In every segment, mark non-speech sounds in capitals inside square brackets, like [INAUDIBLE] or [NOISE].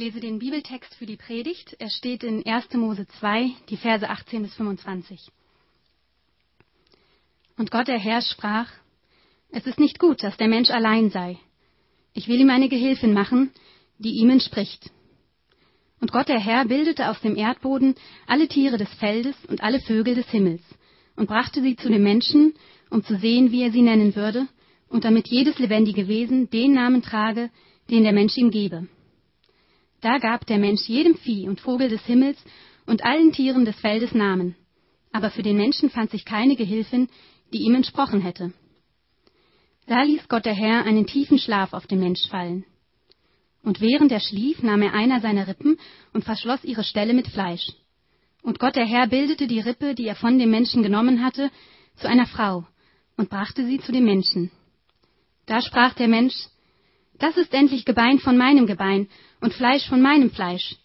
lese den Bibeltext für die Predigt. Er steht in 1. Mose 2, die Verse 18 bis 25. Und Gott der Herr sprach, es ist nicht gut, dass der Mensch allein sei. Ich will ihm eine Gehilfin machen, die ihm entspricht. Und Gott der Herr bildete aus dem Erdboden alle Tiere des Feldes und alle Vögel des Himmels und brachte sie zu dem Menschen, um zu sehen, wie er sie nennen würde, und damit jedes lebendige Wesen den Namen trage, den der Mensch ihm gebe. Da gab der Mensch jedem Vieh und Vogel des Himmels und allen Tieren des Feldes Namen. Aber für den Menschen fand sich keine Gehilfin, die ihm entsprochen hätte. Da ließ Gott der Herr einen tiefen Schlaf auf den Mensch fallen. Und während er schlief, nahm er einer seiner Rippen und verschloss ihre Stelle mit Fleisch. Und Gott der Herr bildete die Rippe, die er von dem Menschen genommen hatte, zu einer Frau und brachte sie zu dem Menschen. Da sprach der Mensch, das ist endlich Gebein von meinem Gebein und Fleisch von meinem Fleisch.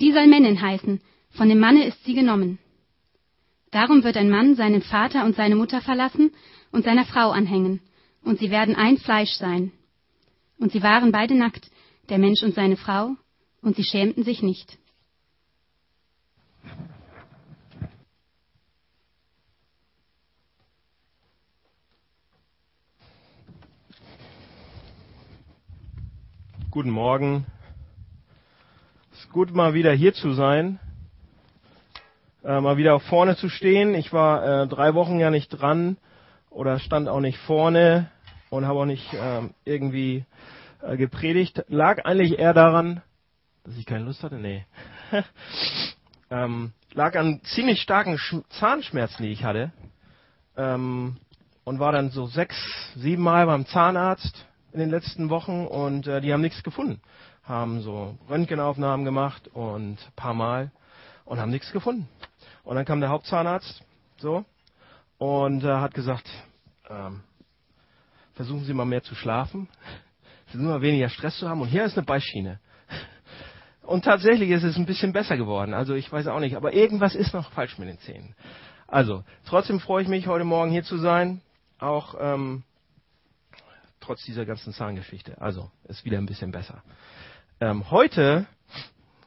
Die soll Männin heißen, von dem Manne ist sie genommen. Darum wird ein Mann seinen Vater und seine Mutter verlassen und seiner Frau anhängen, und sie werden ein Fleisch sein. Und sie waren beide nackt, der Mensch und seine Frau, und sie schämten sich nicht. Guten Morgen. Es ist gut, mal wieder hier zu sein, äh, mal wieder vorne zu stehen. Ich war äh, drei Wochen ja nicht dran oder stand auch nicht vorne und habe auch nicht äh, irgendwie gepredigt. Lag eigentlich eher daran, dass ich keine Lust hatte. Nee. [LAUGHS] ähm, lag an ziemlich starken Sch Zahnschmerzen, die ich hatte. Ähm, und war dann so sechs, sieben Mal beim Zahnarzt in den letzten Wochen und äh, die haben nichts gefunden. Haben so Röntgenaufnahmen gemacht und paar Mal und haben nichts gefunden. Und dann kam der Hauptzahnarzt so und äh, hat gesagt, ähm, versuchen Sie mal mehr zu schlafen, [LAUGHS] versuchen Sie mal weniger Stress zu haben und hier ist eine Beischiene. [LAUGHS] Und tatsächlich ist es ein bisschen besser geworden. Also ich weiß auch nicht, aber irgendwas ist noch falsch mit den Zähnen. Also trotzdem freue ich mich, heute Morgen hier zu sein. Auch ähm, trotz dieser ganzen Zahngeschichte. Also ist wieder ein bisschen besser. Ähm, heute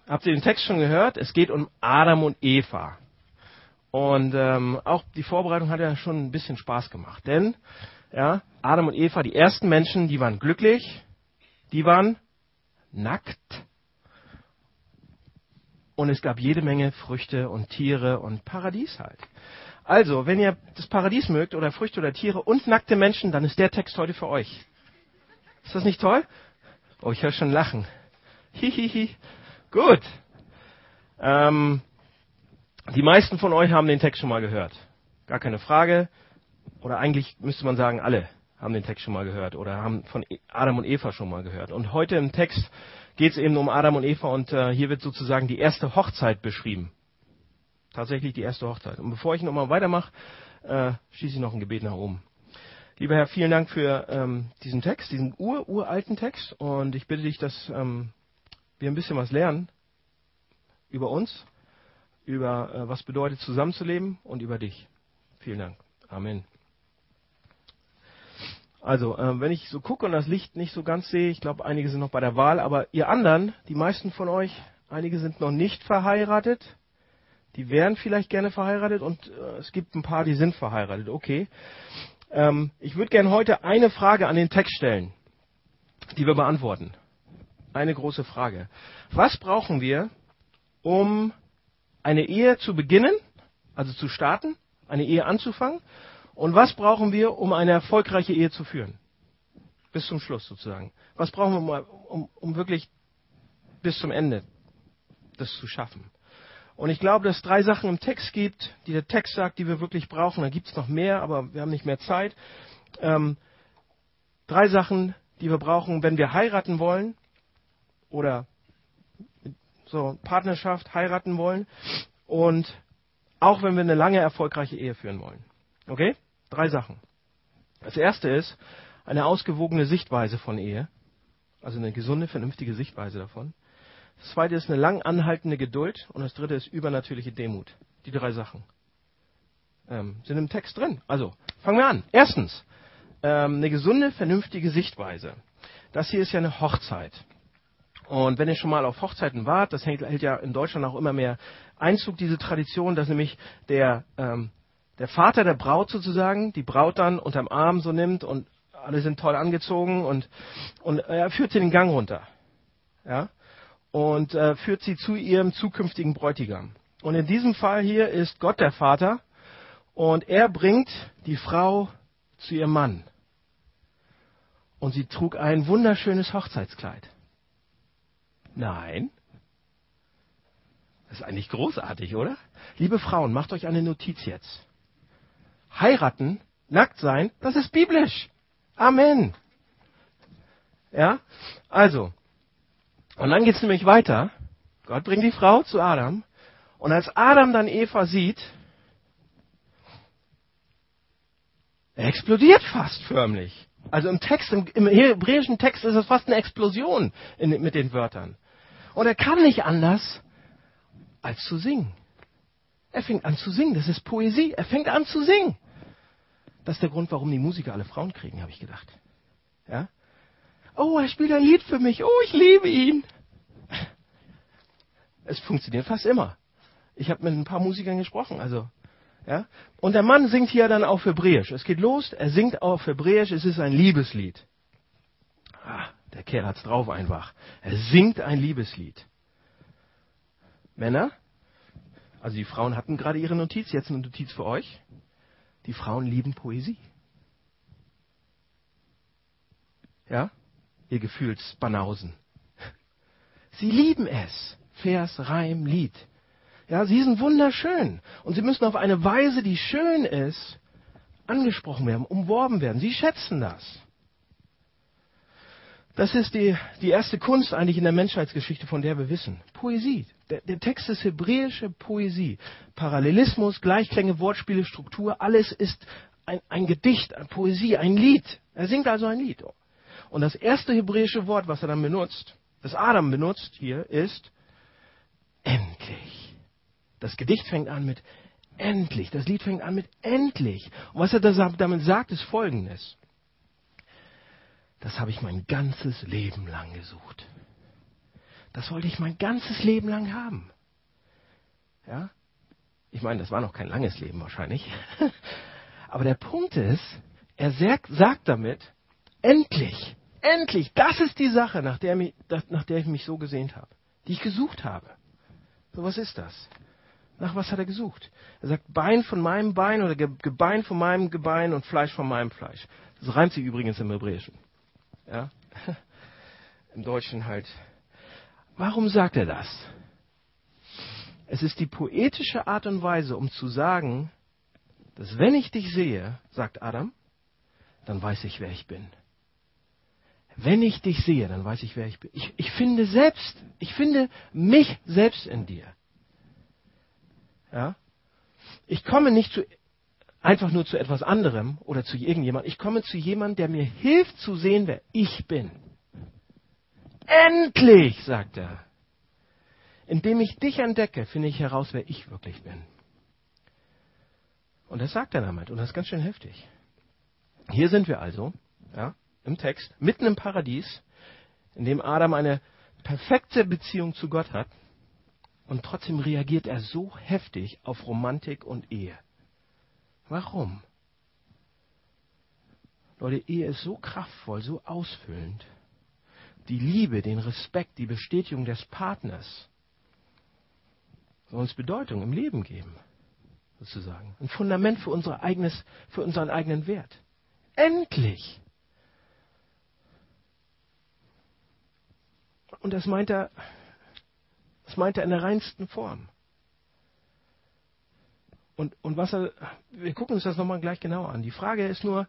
habt ihr den Text schon gehört. Es geht um Adam und Eva. Und ähm, auch die Vorbereitung hat ja schon ein bisschen Spaß gemacht. Denn ja, Adam und Eva, die ersten Menschen, die waren glücklich, die waren nackt. Und es gab jede Menge Früchte und Tiere und Paradies halt. Also, wenn ihr das Paradies mögt oder Früchte oder Tiere und nackte Menschen, dann ist der Text heute für euch. Ist das nicht toll? Oh, ich höre schon Lachen. Hihihi. Gut. Ähm, die meisten von euch haben den Text schon mal gehört. Gar keine Frage. Oder eigentlich müsste man sagen, alle haben den Text schon mal gehört oder haben von Adam und Eva schon mal gehört. Und heute im Text geht es eben um Adam und Eva und äh, hier wird sozusagen die erste Hochzeit beschrieben tatsächlich die erste Hochzeit. Und bevor ich nochmal weitermache, äh, schließe ich noch ein Gebet nach oben. Lieber Herr, vielen Dank für ähm, diesen Text, diesen ur uralten Text. Und ich bitte dich, dass ähm, wir ein bisschen was lernen über uns, über äh, was bedeutet zusammenzuleben und über dich. Vielen Dank. Amen. Also, äh, wenn ich so gucke und das Licht nicht so ganz sehe, ich glaube, einige sind noch bei der Wahl, aber ihr anderen, die meisten von euch, einige sind noch nicht verheiratet, die wären vielleicht gerne verheiratet und äh, es gibt ein paar, die sind verheiratet. Okay. Ähm, ich würde gerne heute eine Frage an den Text stellen, die wir beantworten. Eine große Frage. Was brauchen wir, um eine Ehe zu beginnen, also zu starten, eine Ehe anzufangen? Und was brauchen wir, um eine erfolgreiche Ehe zu führen? Bis zum Schluss sozusagen. Was brauchen wir, um, um wirklich bis zum Ende das zu schaffen? Und ich glaube, dass es drei Sachen im Text gibt, die der Text sagt, die wir wirklich brauchen. Da gibt es noch mehr, aber wir haben nicht mehr Zeit. Ähm, drei Sachen, die wir brauchen, wenn wir heiraten wollen oder so Partnerschaft heiraten wollen und auch wenn wir eine lange erfolgreiche Ehe führen wollen. Okay? Drei Sachen. Das erste ist eine ausgewogene Sichtweise von Ehe, also eine gesunde, vernünftige Sichtweise davon. Das zweite ist eine lang anhaltende Geduld und das dritte ist übernatürliche Demut. Die drei Sachen ähm, sind im Text drin. Also fangen wir an. Erstens ähm, eine gesunde, vernünftige Sichtweise. Das hier ist ja eine Hochzeit. Und wenn ihr schon mal auf Hochzeiten wart, das hält, hält ja in Deutschland auch immer mehr Einzug, diese Tradition, dass nämlich der, ähm, der Vater der Braut sozusagen die Braut dann unterm Arm so nimmt und alle sind toll angezogen und, und er führt sie den Gang runter. Ja? Und äh, führt sie zu ihrem zukünftigen Bräutigam. Und in diesem Fall hier ist Gott der Vater und er bringt die Frau zu ihrem Mann. Und sie trug ein wunderschönes Hochzeitskleid. Nein. Das ist eigentlich großartig, oder? Liebe Frauen, macht euch eine Notiz jetzt. Heiraten, nackt sein, das ist biblisch. Amen. Ja? Also. Und dann geht's nämlich weiter. Gott bringt die Frau zu Adam. Und als Adam dann Eva sieht, er explodiert fast förmlich. Also im Text, im, im hebräischen Text ist es fast eine Explosion in, mit den Wörtern. Und er kann nicht anders, als zu singen. Er fängt an zu singen. Das ist Poesie. Er fängt an zu singen. Das ist der Grund, warum die Musiker alle Frauen kriegen, habe ich gedacht. Ja? Oh, er spielt ein Lied für mich. Oh, ich liebe ihn. Es funktioniert fast immer. Ich habe mit ein paar Musikern gesprochen. Also, ja? Und der Mann singt hier dann auf Hebräisch. Es geht los. Er singt auf Hebräisch. Es ist ein Liebeslied. Ah, der Kerl hat's drauf einfach. Er singt ein Liebeslied. Männer, also die Frauen hatten gerade ihre Notiz, jetzt eine Notiz für euch. Die Frauen lieben Poesie. Ja? Ihr Gefühlsbanausen. Sie lieben es. Vers, Reim, Lied. Ja, sie sind wunderschön. Und sie müssen auf eine Weise, die schön ist, angesprochen werden, umworben werden. Sie schätzen das. Das ist die, die erste Kunst eigentlich in der Menschheitsgeschichte, von der wir wissen. Poesie. Der, der Text ist hebräische Poesie. Parallelismus, Gleichklänge, Wortspiele, Struktur, alles ist ein, ein Gedicht, eine Poesie, ein Lied. Er singt also ein Lied. Und das erste hebräische Wort, was er dann benutzt, das Adam benutzt hier, ist endlich. Das Gedicht fängt an mit endlich. Das Lied fängt an mit endlich. Und was er damit sagt, ist folgendes das habe ich mein ganzes Leben lang gesucht. Das wollte ich mein ganzes Leben lang haben. Ja? Ich meine, das war noch kein langes Leben wahrscheinlich. [LAUGHS] Aber der Punkt ist, er sagt damit, endlich, endlich, das ist die Sache, nach der, mich, nach der ich mich so gesehnt habe, die ich gesucht habe. So, was ist das? Nach was hat er gesucht? Er sagt Bein von meinem Bein oder Gebein von meinem Gebein und Fleisch von meinem Fleisch. Das reimt sich übrigens im Hebräischen. Ja? [LAUGHS] Im Deutschen halt. Warum sagt er das? Es ist die poetische Art und Weise, um zu sagen, dass wenn ich dich sehe, sagt Adam, dann weiß ich, wer ich bin. Wenn ich dich sehe, dann weiß ich, wer ich bin. Ich, ich finde selbst, ich finde mich selbst in dir. Ja? Ich komme nicht zu einfach nur zu etwas anderem oder zu irgendjemandem. Ich komme zu jemandem, der mir hilft zu sehen, wer ich bin. Endlich, sagt er. Indem ich dich entdecke, finde ich heraus, wer ich wirklich bin. Und das sagt er damit. Und das ist ganz schön heftig. Hier sind wir also, ja, im Text, mitten im Paradies, in dem Adam eine perfekte Beziehung zu Gott hat. Und trotzdem reagiert er so heftig auf Romantik und Ehe. Warum? Leute, Ehe ist so kraftvoll, so ausfüllend. Die Liebe, den Respekt, die Bestätigung des Partners soll uns Bedeutung im Leben geben, sozusagen. Ein Fundament für, unser eigenes, für unseren eigenen Wert. Endlich! Und das meint er, das meint er in der reinsten Form. Und, und was er, wir gucken uns das nochmal gleich genau an. Die Frage ist nur,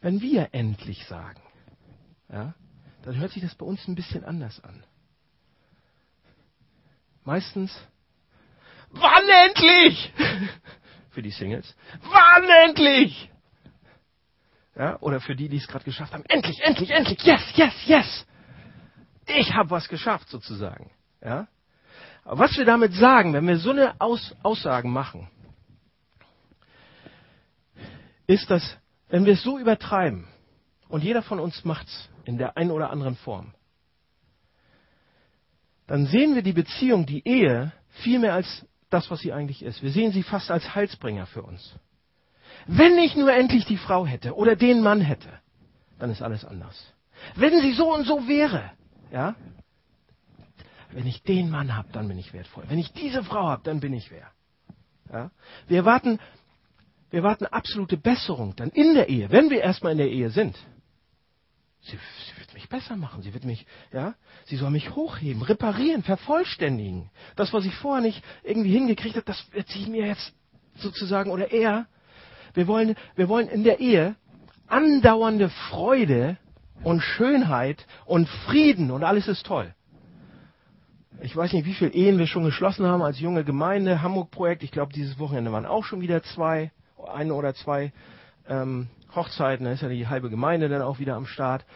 wenn wir endlich sagen, ja, dann hört sich das bei uns ein bisschen anders an. Meistens, wann endlich? [LAUGHS] für die Singles, wann endlich? Ja, oder für die, die es gerade geschafft haben, endlich, endlich, endlich, yes, yes, yes. Ich habe was geschafft sozusagen. Ja? Aber was wir damit sagen, wenn wir so eine Aus Aussagen machen, ist, dass wenn wir es so übertreiben, und jeder von uns macht es in der einen oder anderen Form, dann sehen wir die Beziehung, die Ehe, viel mehr als das, was sie eigentlich ist. Wir sehen sie fast als Heilsbringer für uns. Wenn ich nur endlich die Frau hätte oder den Mann hätte, dann ist alles anders. Wenn sie so und so wäre, ja, wenn ich den Mann habe, dann bin ich wertvoll. Wenn ich diese Frau habe, dann bin ich wer. Ja? Wir erwarten, wir erwarten absolute Besserung dann in der Ehe, wenn wir erstmal in der Ehe sind. Sie, sie, wird mich besser machen. Sie wird mich, ja, sie soll mich hochheben, reparieren, vervollständigen. Das, was ich vorher nicht irgendwie hingekriegt habe, das wird sie mir jetzt sozusagen oder er. Wir wollen, wir wollen in der Ehe andauernde Freude und Schönheit und Frieden und alles ist toll. Ich weiß nicht, wie viele Ehen wir schon geschlossen haben als junge Gemeinde, Hamburg-Projekt. Ich glaube, dieses Wochenende waren auch schon wieder zwei, eine oder zwei ähm, Hochzeiten. Da ist ja die halbe Gemeinde dann auch wieder am Start.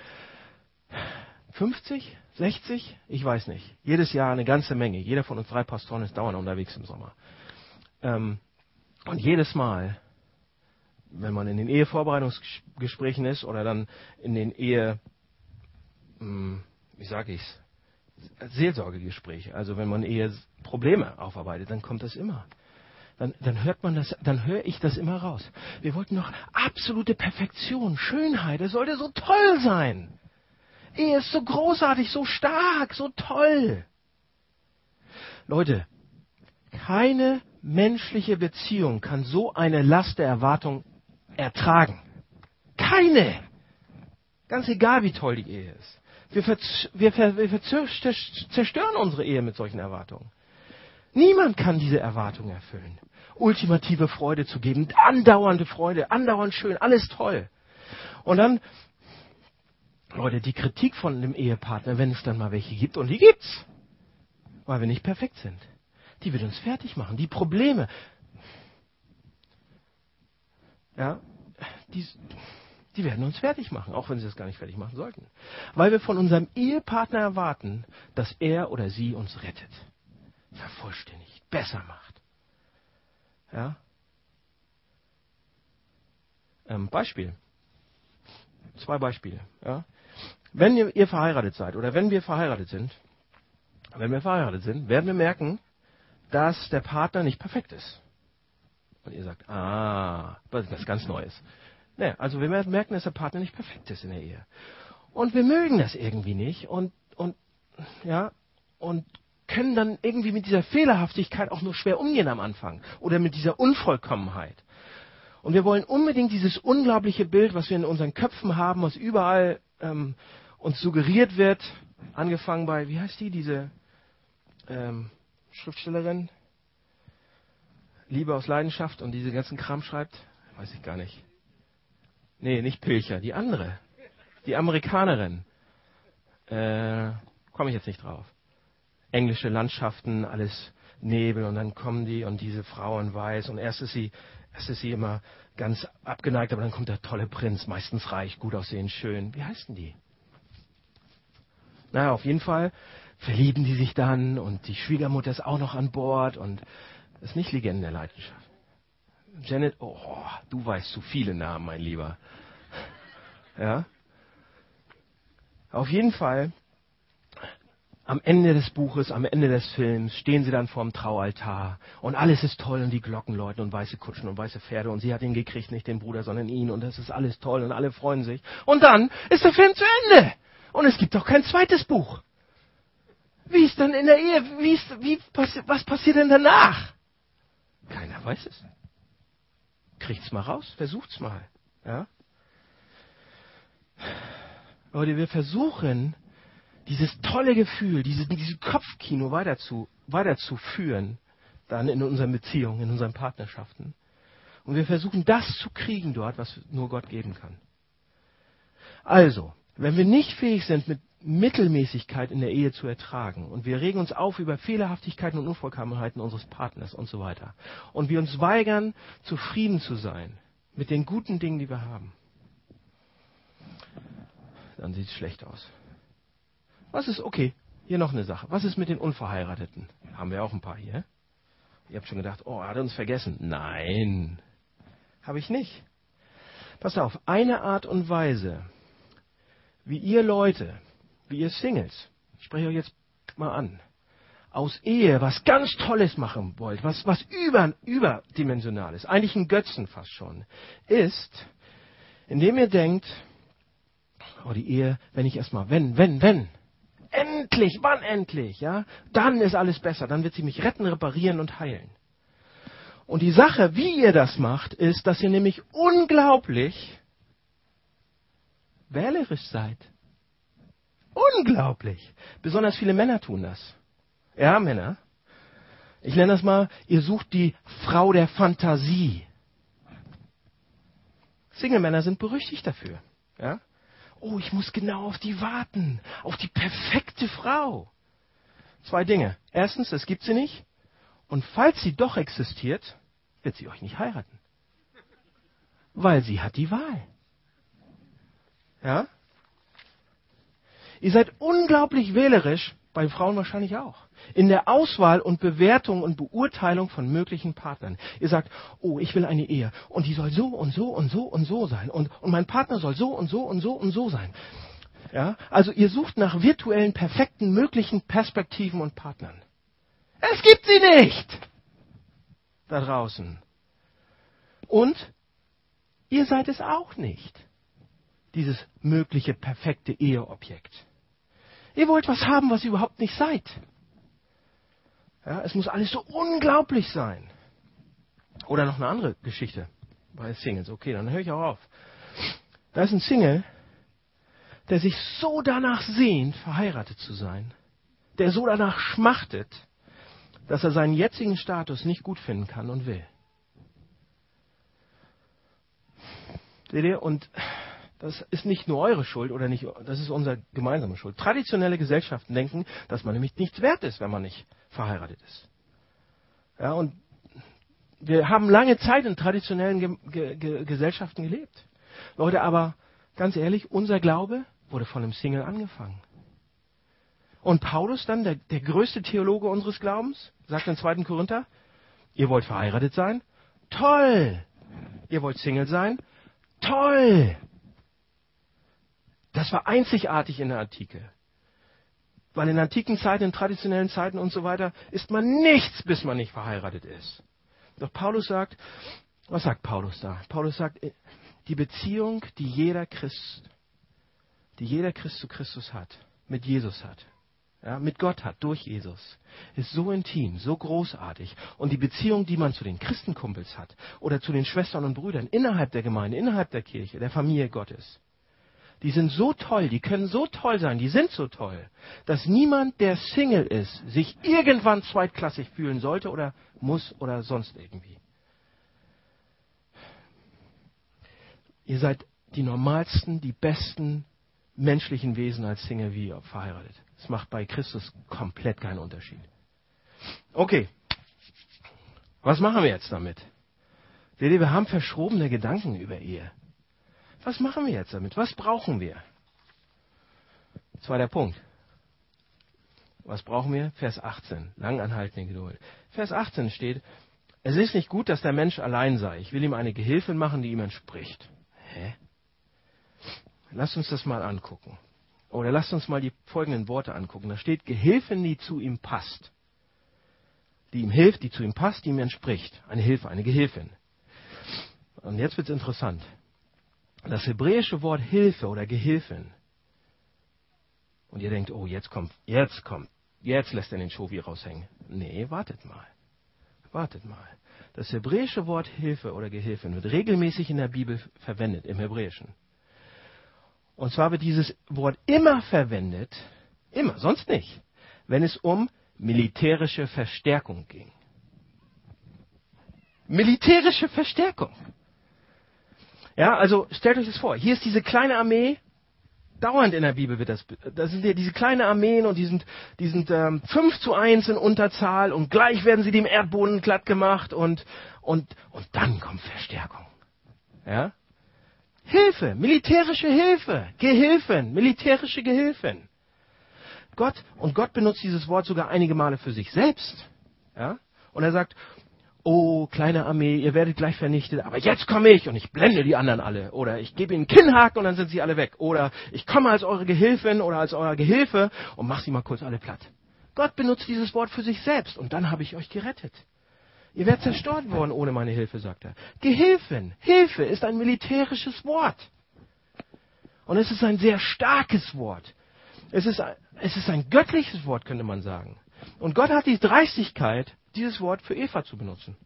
50? 60? Ich weiß nicht. Jedes Jahr eine ganze Menge. Jeder von uns drei Pastoren ist dauernd unterwegs im Sommer. Ähm, und jedes Mal, wenn man in den Ehevorbereitungsgesprächen ist oder dann in den Ehe, hm, wie sage ich's, Seelsorgegespräche, also wenn man eher Probleme aufarbeitet, dann kommt das immer. Dann, dann hört man das, dann höre ich das immer raus. Wir wollten noch absolute Perfektion, Schönheit, es sollte so toll sein. Ehe ist so großartig, so stark, so toll. Leute, keine menschliche Beziehung kann so eine Last der Erwartung ertragen. Keine. Ganz egal, wie toll die Ehe ist. Wir, wir, wir zerstören unsere Ehe mit solchen Erwartungen. Niemand kann diese Erwartungen erfüllen. Ultimative Freude zu geben, andauernde Freude, andauernd schön, alles toll. Und dann, Leute, die Kritik von dem Ehepartner, wenn es dann mal welche gibt, und die gibt's, weil wir nicht perfekt sind, die wird uns fertig machen. Die Probleme, ja, die, die werden uns fertig machen, auch wenn sie es gar nicht fertig machen sollten. Weil wir von unserem Ehepartner erwarten, dass er oder sie uns rettet, vervollständigt, besser macht. Ja? Ähm, Beispiel. Zwei Beispiele. Ja? Wenn ihr, ihr verheiratet seid oder wenn wir verheiratet sind, wenn wir verheiratet sind, werden wir merken, dass der Partner nicht perfekt ist. Und ihr sagt, ah, das ist was ganz Neues. Nee, also wir merken, dass der Partner nicht perfekt ist in der Ehe. Und wir mögen das irgendwie nicht und, und, ja, und können dann irgendwie mit dieser Fehlerhaftigkeit auch nur schwer umgehen am Anfang oder mit dieser Unvollkommenheit. Und wir wollen unbedingt dieses unglaubliche Bild, was wir in unseren Köpfen haben, was überall ähm, uns suggeriert wird, angefangen bei, wie heißt die, diese ähm, Schriftstellerin, Liebe aus Leidenschaft und diese ganzen Kram schreibt, weiß ich gar nicht. Nee, nicht Pilcher, die andere. Die Amerikanerin. Äh, Komme ich jetzt nicht drauf. Englische Landschaften, alles Nebel und dann kommen die und diese Frau in weiß und erst ist sie, erst ist sie immer ganz abgeneigt, aber dann kommt der tolle Prinz, meistens reich, gut aussehend, schön. Wie heißen die? Naja, auf jeden Fall verlieben die sich dann und die Schwiegermutter ist auch noch an Bord und das ist nicht Legende der Leidenschaft. Janet, oh, du weißt zu viele Namen, mein Lieber. Ja? Auf jeden Fall, am Ende des Buches, am Ende des Films stehen sie dann vorm Traualtar und alles ist toll und die Glocken läuten und weiße Kutschen und weiße Pferde und sie hat ihn gekriegt, nicht den Bruder, sondern ihn und das ist alles toll und alle freuen sich. Und dann ist der Film zu Ende und es gibt auch kein zweites Buch. Wie ist dann in der Ehe, wie ist, wie, was passiert denn danach? Keiner weiß es. Kriegt's mal raus, versucht's mal. Ja? Leute, wir versuchen, dieses tolle Gefühl, dieses, dieses Kopfkino weiter zu, weiterzuführen, dann in unseren Beziehungen, in unseren Partnerschaften. Und wir versuchen, das zu kriegen dort, was nur Gott geben kann. Also, wenn wir nicht fähig sind, mit Mittelmäßigkeit in der Ehe zu ertragen. Und wir regen uns auf über Fehlerhaftigkeiten und Unvollkommenheiten unseres Partners und so weiter. Und wir uns weigern, zufrieden zu sein mit den guten Dingen, die wir haben. Dann sieht es schlecht aus. Was ist, okay, hier noch eine Sache. Was ist mit den Unverheirateten? Haben wir auch ein paar hier. Ihr habt schon gedacht, oh, er hat uns vergessen. Nein, habe ich nicht. Pass auf, eine Art und Weise, wie ihr Leute wie ihr Singles, ich spreche euch jetzt mal an, aus Ehe was ganz Tolles machen wollt, was, was über, überdimensional ist, eigentlich ein Götzen fast schon, ist, indem ihr denkt, oh, die Ehe, wenn ich erstmal, wenn, wenn, wenn, endlich, wann endlich, ja, dann ist alles besser, dann wird sie mich retten, reparieren und heilen. Und die Sache, wie ihr das macht, ist, dass ihr nämlich unglaublich wählerisch seid. Unglaublich. Besonders viele Männer tun das. Ja, Männer. Ich nenne das mal, ihr sucht die Frau der Fantasie. Single-Männer sind berüchtigt dafür. Ja? Oh, ich muss genau auf die warten. Auf die perfekte Frau. Zwei Dinge. Erstens, es gibt sie nicht. Und falls sie doch existiert, wird sie euch nicht heiraten. Weil sie hat die Wahl. Ja? Ihr seid unglaublich wählerisch, bei Frauen wahrscheinlich auch, in der Auswahl und Bewertung und Beurteilung von möglichen Partnern. Ihr sagt, oh, ich will eine Ehe und die soll so und so und so und so sein und, und mein Partner soll so und so und so und so sein. Ja? Also ihr sucht nach virtuellen, perfekten, möglichen Perspektiven und Partnern. Es gibt sie nicht! Da draußen. Und ihr seid es auch nicht dieses mögliche perfekte Eheobjekt. Ihr wollt was haben, was ihr überhaupt nicht seid. Ja, es muss alles so unglaublich sein. Oder noch eine andere Geschichte bei Singles. Okay, dann höre ich auch auf. Da ist ein Single, der sich so danach sehnt, verheiratet zu sein, der so danach schmachtet, dass er seinen jetzigen Status nicht gut finden kann und will. Seht ihr? Und das ist nicht nur eure Schuld oder nicht, das ist unsere gemeinsame Schuld. Traditionelle Gesellschaften denken, dass man nämlich nichts wert ist, wenn man nicht verheiratet ist. Ja, und wir haben lange Zeit in traditionellen Ge Ge Ge Gesellschaften gelebt. Leute, aber ganz ehrlich, unser Glaube wurde von einem Single angefangen. Und Paulus dann, der, der größte Theologe unseres Glaubens, sagt in 2. Korinther, ihr wollt verheiratet sein? Toll! Ihr wollt Single sein? Toll! Das war einzigartig in der Antike. Weil in antiken Zeiten, in traditionellen Zeiten und so weiter, ist man nichts, bis man nicht verheiratet ist. Doch Paulus sagt, was sagt Paulus da? Paulus sagt, äh, die Beziehung, die jeder Christ, die jeder Christ zu Christus hat, mit Jesus hat, ja, mit Gott hat, durch Jesus, ist so intim, so großartig. Und die Beziehung, die man zu den Christenkumpels hat oder zu den Schwestern und Brüdern innerhalb der Gemeinde, innerhalb der Kirche, der Familie Gottes, die sind so toll, die können so toll sein, die sind so toll, dass niemand, der Single ist, sich irgendwann zweitklassig fühlen sollte oder muss oder sonst irgendwie. Ihr seid die normalsten, die besten menschlichen Wesen als Single wie verheiratet. Das macht bei Christus komplett keinen Unterschied. Okay. Was machen wir jetzt damit? Seht ihr, wir haben verschrobene Gedanken über Ehe. Was machen wir jetzt damit? Was brauchen wir? Zweiter Punkt. Was brauchen wir? Vers 18. Langanhaltende Geduld. Vers 18 steht, es ist nicht gut, dass der Mensch allein sei. Ich will ihm eine Gehilfin machen, die ihm entspricht. Hä? Lasst uns das mal angucken. Oder lasst uns mal die folgenden Worte angucken. Da steht Gehilfin, die zu ihm passt. Die ihm hilft, die zu ihm passt, die ihm entspricht. Eine Hilfe, eine Gehilfin. Und jetzt wird es interessant. Das hebräische Wort Hilfe oder Gehilfin. Und ihr denkt, oh, jetzt kommt, jetzt kommt, jetzt lässt er den Schovi raushängen. Nee, wartet mal. Wartet mal. Das hebräische Wort Hilfe oder Gehilfin wird regelmäßig in der Bibel verwendet, im Hebräischen. Und zwar wird dieses Wort immer verwendet, immer, sonst nicht, wenn es um militärische Verstärkung ging. Militärische Verstärkung. Ja, also stellt euch das vor. Hier ist diese kleine Armee. Dauernd in der Bibel wird das. Das sind diese kleinen Armeen und die sind, die sind ähm, 5 zu 1 in Unterzahl und gleich werden sie dem Erdboden glatt gemacht und, und, und dann kommt Verstärkung. Ja? Hilfe, militärische Hilfe, Gehilfen, militärische Gehilfen. Gott, und Gott benutzt dieses Wort sogar einige Male für sich selbst. Ja? Und er sagt, oh, kleine Armee, ihr werdet gleich vernichtet, aber jetzt komme ich und ich blende die anderen alle. Oder ich gebe ihnen Kinnhaken und dann sind sie alle weg. Oder ich komme als eure Gehilfin oder als euer Gehilfe und mach sie mal kurz alle platt. Gott benutzt dieses Wort für sich selbst und dann habe ich euch gerettet. Ihr werdet zerstört worden ohne meine Hilfe, sagt er. Gehilfen, Hilfe ist ein militärisches Wort. Und es ist ein sehr starkes Wort. Es ist, ein, es ist ein göttliches Wort, könnte man sagen. Und Gott hat die Dreistigkeit, dieses Wort für Eva zu benutzen.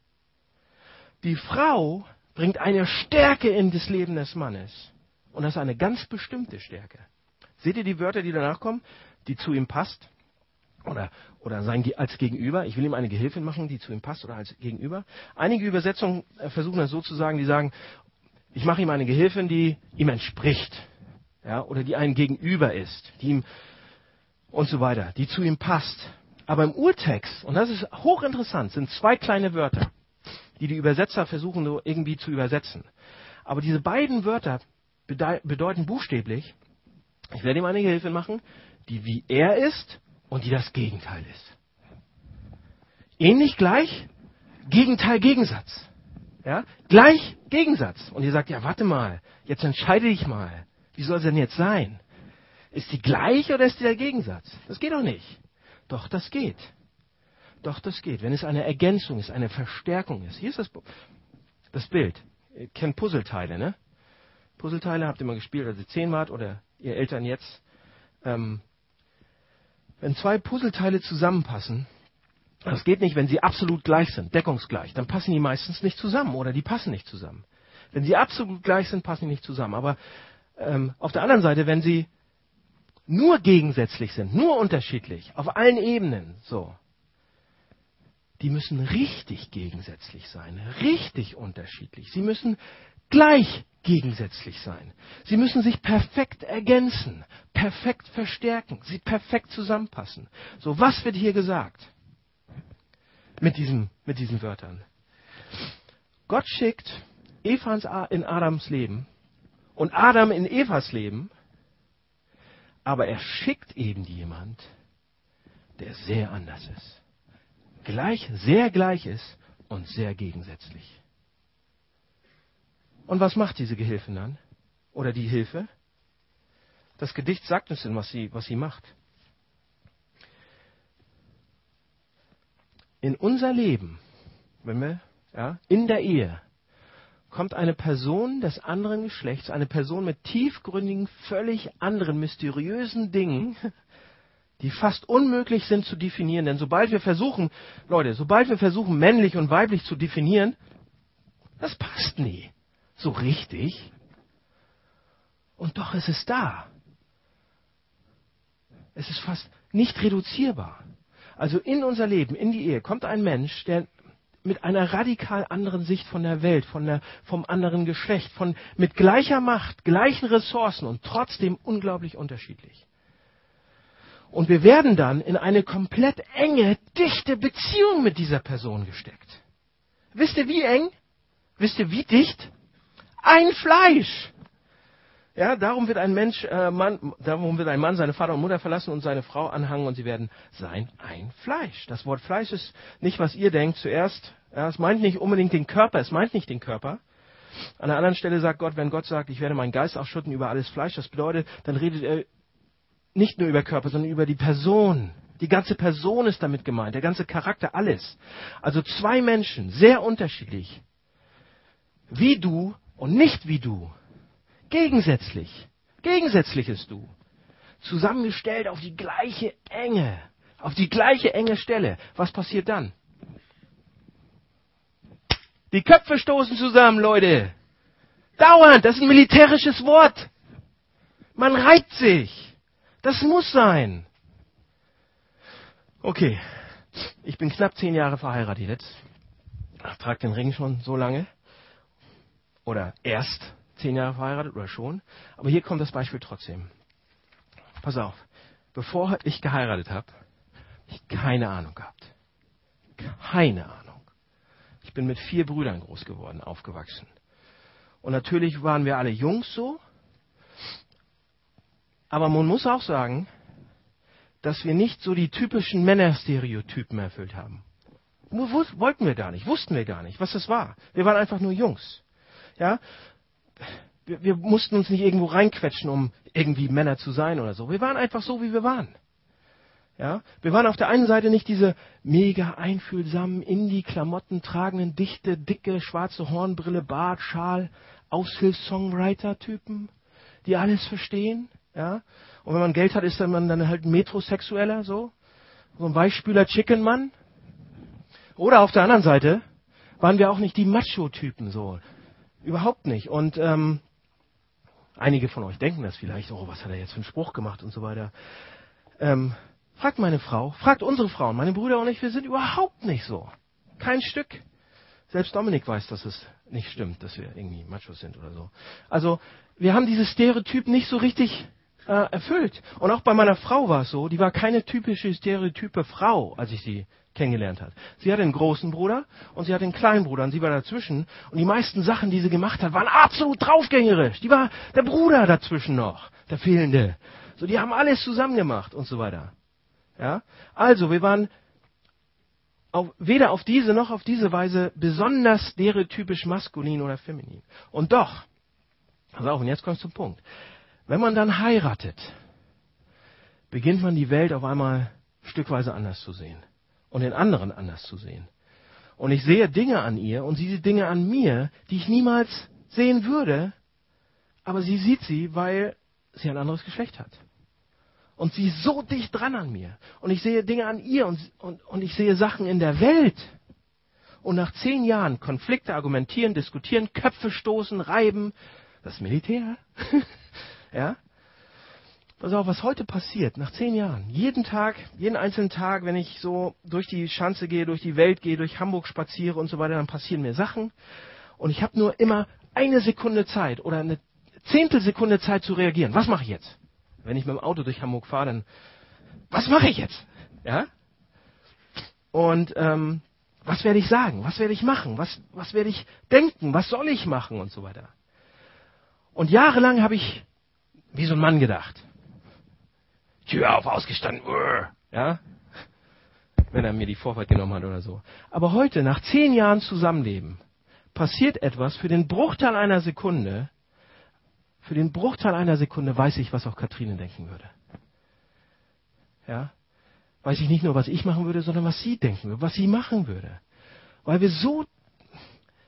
Die Frau bringt eine Stärke in das Leben des Mannes. Und das ist eine ganz bestimmte Stärke. Seht ihr die Wörter, die danach kommen, die zu ihm passt? Oder, oder sein als Gegenüber. Ich will ihm eine Gehilfin machen, die zu ihm passt oder als Gegenüber. Einige Übersetzungen äh, versuchen das so zu sagen, die sagen, ich mache ihm eine Gehilfin, die ihm entspricht. Ja, oder die ein Gegenüber ist, die ihm und so weiter, die zu ihm passt. Aber im Urtext, und das ist hochinteressant, sind zwei kleine Wörter, die die Übersetzer versuchen so irgendwie zu übersetzen. Aber diese beiden Wörter bedeuten buchstäblich, ich werde ihm eine Gehilfin machen, die wie er ist und die das Gegenteil ist. Ähnlich gleich, Gegenteil, Gegensatz. Ja? Gleich Gegensatz. Und ihr sagt, ja, warte mal, jetzt entscheide dich mal. Wie soll es denn jetzt sein? Ist die gleich oder ist die der Gegensatz? Das geht doch nicht. Doch, das geht. Doch, das geht. Wenn es eine Ergänzung ist, eine Verstärkung ist. Hier ist das, das Bild. Ihr kennt Puzzleteile, ne? Puzzleteile habt ihr mal gespielt, als ihr zehn wart oder ihr Eltern jetzt. Ähm, wenn zwei Puzzleteile zusammenpassen, das geht nicht, wenn sie absolut gleich sind, deckungsgleich, dann passen die meistens nicht zusammen oder die passen nicht zusammen. Wenn sie absolut gleich sind, passen die nicht zusammen. Aber ähm, auf der anderen Seite, wenn sie nur gegensätzlich sind, nur unterschiedlich, auf allen Ebenen, so, die müssen richtig gegensätzlich sein, richtig unterschiedlich. Sie müssen gleich gegensätzlich sein. Sie müssen sich perfekt ergänzen, perfekt verstärken, sie perfekt zusammenpassen. So, was wird hier gesagt mit, diesem, mit diesen Wörtern? Gott schickt Eva in Adams Leben und Adam in Evas Leben, aber er schickt eben jemand, der sehr anders ist. Gleich, sehr gleich ist und sehr gegensätzlich. Und was macht diese Gehilfin dann? Oder die Hilfe? Das Gedicht sagt uns denn, was sie, was sie macht. In unser Leben, wenn wir, ja, in der Ehe, kommt eine Person des anderen Geschlechts, eine Person mit tiefgründigen, völlig anderen, mysteriösen Dingen, die fast unmöglich sind zu definieren. Denn sobald wir versuchen, Leute, sobald wir versuchen, männlich und weiblich zu definieren, das passt nie so richtig. Und doch ist es da. Es ist fast nicht reduzierbar. Also in unser Leben, in die Ehe, kommt ein Mensch, der mit einer radikal anderen Sicht von der Welt, von der, vom anderen Geschlecht, von, mit gleicher Macht, gleichen Ressourcen und trotzdem unglaublich unterschiedlich. Und wir werden dann in eine komplett enge, dichte Beziehung mit dieser Person gesteckt. Wisst ihr wie eng? Wisst ihr wie dicht? ein Fleisch. Ja, darum wird ein Mensch, äh, Mann, darum wird ein Mann seine Vater und Mutter verlassen und seine Frau anhangen und sie werden sein ein Fleisch. Das Wort Fleisch ist nicht, was ihr denkt zuerst. Ja, es meint nicht unbedingt den Körper, es meint nicht den Körper. An einer anderen Stelle sagt Gott, wenn Gott sagt, ich werde meinen Geist ausschütten über alles Fleisch, das bedeutet, dann redet er nicht nur über Körper, sondern über die Person. Die ganze Person ist damit gemeint, der ganze Charakter, alles. Also zwei Menschen, sehr unterschiedlich, wie du und nicht wie du. Gegensätzlich. Gegensätzliches Du. Zusammengestellt auf die gleiche Enge. Auf die gleiche enge Stelle. Was passiert dann? Die Köpfe stoßen zusammen, Leute. Dauernd. Das ist ein militärisches Wort. Man reibt sich. Das muss sein. Okay. Ich bin knapp zehn Jahre verheiratet jetzt. Ich trage den Ring schon so lange oder erst zehn Jahre verheiratet oder schon. Aber hier kommt das Beispiel trotzdem. Pass auf, bevor ich geheiratet habe, ich keine Ahnung gehabt. Keine Ahnung. Ich bin mit vier Brüdern groß geworden, aufgewachsen. Und natürlich waren wir alle Jungs so. Aber man muss auch sagen, dass wir nicht so die typischen Männerstereotypen erfüllt haben. Wollten wir gar nicht, wussten wir gar nicht, was das war. Wir waren einfach nur Jungs. Ja? Wir, wir mussten uns nicht irgendwo reinquetschen, um irgendwie Männer zu sein oder so. Wir waren einfach so, wie wir waren. Ja, wir waren auf der einen Seite nicht diese mega einfühlsamen, Indie-Klamotten tragenden, dichte, dicke, schwarze Hornbrille, Bart, Schal, Aushilfs-Songwriter-Typen, die alles verstehen. Ja, und wenn man Geld hat, ist man dann halt Metrosexueller, so, so ein Weichspüler Chicken-Mann. Oder auf der anderen Seite waren wir auch nicht die Macho-Typen, so, überhaupt nicht. Und ähm, einige von euch denken das vielleicht, oh, was hat er jetzt für einen Spruch gemacht und so weiter. Ähm, Fragt meine Frau, fragt unsere Frauen, meine Brüder und ich, wir sind überhaupt nicht so. Kein Stück. Selbst Dominik weiß, dass es nicht stimmt, dass wir irgendwie Machos sind oder so. Also, wir haben dieses Stereotyp nicht so richtig äh, erfüllt. Und auch bei meiner Frau war es so, die war keine typische stereotype Frau, als ich sie kennengelernt hat. Sie hatte einen großen Bruder und sie hatte einen kleinen Bruder und sie war dazwischen. Und die meisten Sachen, die sie gemacht hat, waren absolut draufgängerisch. Die war der Bruder dazwischen noch, der fehlende. So, die haben alles zusammen gemacht und so weiter. Ja? Also, wir waren auf, weder auf diese noch auf diese Weise besonders stereotypisch maskulin oder feminin. Und doch, pass auf, und jetzt kommst du zum Punkt. Wenn man dann heiratet, beginnt man die Welt auf einmal stückweise anders zu sehen und den anderen anders zu sehen. Und ich sehe Dinge an ihr und sie sieht Dinge an mir, die ich niemals sehen würde, aber sie sieht sie, weil sie ein anderes Geschlecht hat. Und sie ist so dicht dran an mir. Und ich sehe Dinge an ihr und, und, und ich sehe Sachen in der Welt. Und nach zehn Jahren Konflikte argumentieren, diskutieren, Köpfe stoßen, reiben, das Militär. [LAUGHS] ja? Pass auf, was heute passiert, nach zehn Jahren. Jeden Tag, jeden einzelnen Tag, wenn ich so durch die Schanze gehe, durch die Welt gehe, durch Hamburg spaziere und so weiter, dann passieren mir Sachen. Und ich habe nur immer eine Sekunde Zeit oder eine Zehntelsekunde Zeit zu reagieren. Was mache ich jetzt? Wenn ich mit dem Auto durch Hamburg fahre, dann, was mache ich jetzt? Ja? Und ähm, was werde ich sagen? Was werde ich machen? Was, was werde ich denken? Was soll ich machen? Und so weiter. Und jahrelang habe ich wie so ein Mann gedacht. Tür auf, ausgestanden. Ja? Wenn er mir die Vorfahrt genommen hat oder so. Aber heute, nach zehn Jahren Zusammenleben, passiert etwas für den Bruchteil einer Sekunde, für den Bruchteil einer Sekunde weiß ich, was auch Katrine denken würde. Ja? Weiß ich nicht nur, was ich machen würde, sondern was sie denken würde, was sie machen würde. Weil wir so,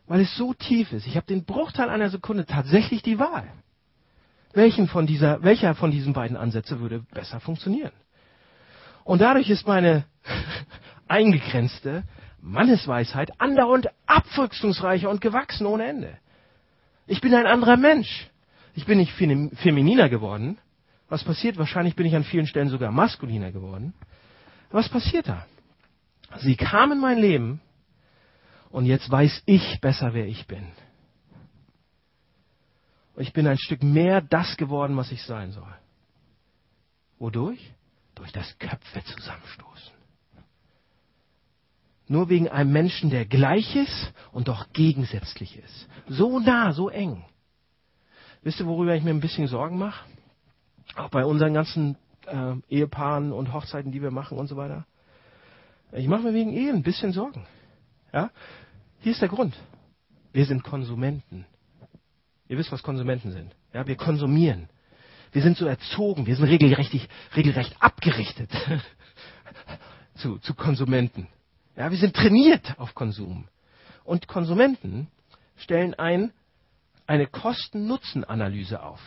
weil es so tief ist. Ich habe den Bruchteil einer Sekunde tatsächlich die Wahl. Welchen von dieser, welcher von diesen beiden Ansätze würde besser funktionieren? Und dadurch ist meine [LAUGHS] eingegrenzte Mannesweisheit andauernd abwechslungsreicher und gewachsen ohne Ende. Ich bin ein anderer Mensch. Ich bin nicht femininer geworden. Was passiert? Wahrscheinlich bin ich an vielen Stellen sogar maskuliner geworden. Was passiert da? Sie kam in mein Leben und jetzt weiß ich besser, wer ich bin. Und ich bin ein Stück mehr das geworden, was ich sein soll. Wodurch? Durch das Köpfe zusammenstoßen. Nur wegen einem Menschen, der gleich ist und doch gegensätzlich ist. So nah, so eng. Wisst ihr, worüber ich mir ein bisschen Sorgen mache? Auch bei unseren ganzen äh, Ehepaaren und Hochzeiten, die wir machen und so weiter. Ich mache mir wegen Ehe ein bisschen Sorgen. Ja? Hier ist der Grund. Wir sind Konsumenten. Ihr wisst, was Konsumenten sind. Ja, wir konsumieren. Wir sind so erzogen. Wir sind regelrecht, regelrecht abgerichtet [LAUGHS] zu, zu Konsumenten. Ja, wir sind trainiert auf Konsum. Und Konsumenten stellen ein eine Kosten-Nutzen-Analyse auf.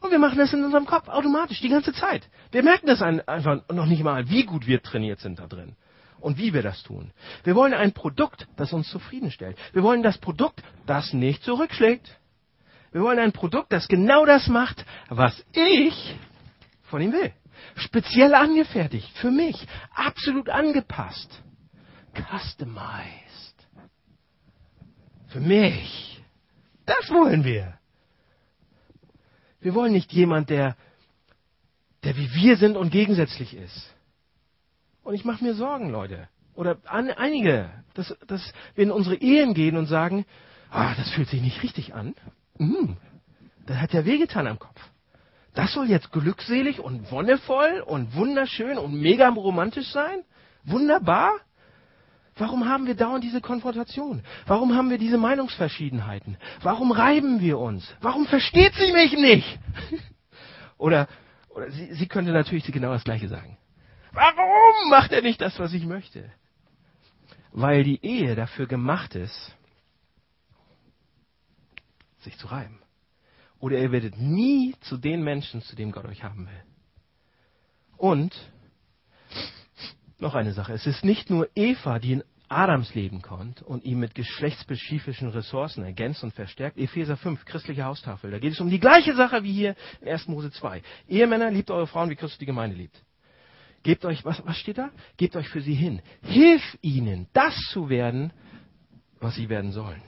Und wir machen das in unserem Kopf automatisch die ganze Zeit. Wir merken das einfach noch nicht mal, wie gut wir trainiert sind da drin und wie wir das tun. Wir wollen ein Produkt, das uns zufriedenstellt. Wir wollen das Produkt, das nicht zurückschlägt. Wir wollen ein Produkt, das genau das macht, was ich von ihm will. Speziell angefertigt, für mich, absolut angepasst, customized. Für mich. Das wollen wir. Wir wollen nicht jemand, der, der wie wir sind und gegensätzlich ist. Und ich mache mir Sorgen, Leute. Oder an, einige, dass, dass wir in unsere Ehen gehen und sagen, ah, das fühlt sich nicht richtig an. Mm, das hat ja wehgetan am Kopf. Das soll jetzt glückselig und wonnevoll und wunderschön und mega romantisch sein? Wunderbar? Warum haben wir dauernd diese Konfrontation? Warum haben wir diese Meinungsverschiedenheiten? Warum reiben wir uns? Warum versteht sie mich nicht? [LAUGHS] oder oder sie, sie könnte natürlich genau das Gleiche sagen. Warum macht er nicht das, was ich möchte? Weil die Ehe dafür gemacht ist, sich zu reiben. Oder ihr werdet nie zu den Menschen, zu denen Gott euch haben will. Und noch eine Sache. Es ist nicht nur Eva, die in Adams Leben kommt und ihn mit geschlechtsspezifischen Ressourcen ergänzt und verstärkt. Epheser 5, christliche Haustafel. Da geht es um die gleiche Sache wie hier in 1. Mose 2. Ehemänner, liebt eure Frauen, wie Christus die Gemeinde liebt. Gebt euch, was, was steht da? Gebt euch für sie hin. Hilf ihnen, das zu werden, was sie werden sollen.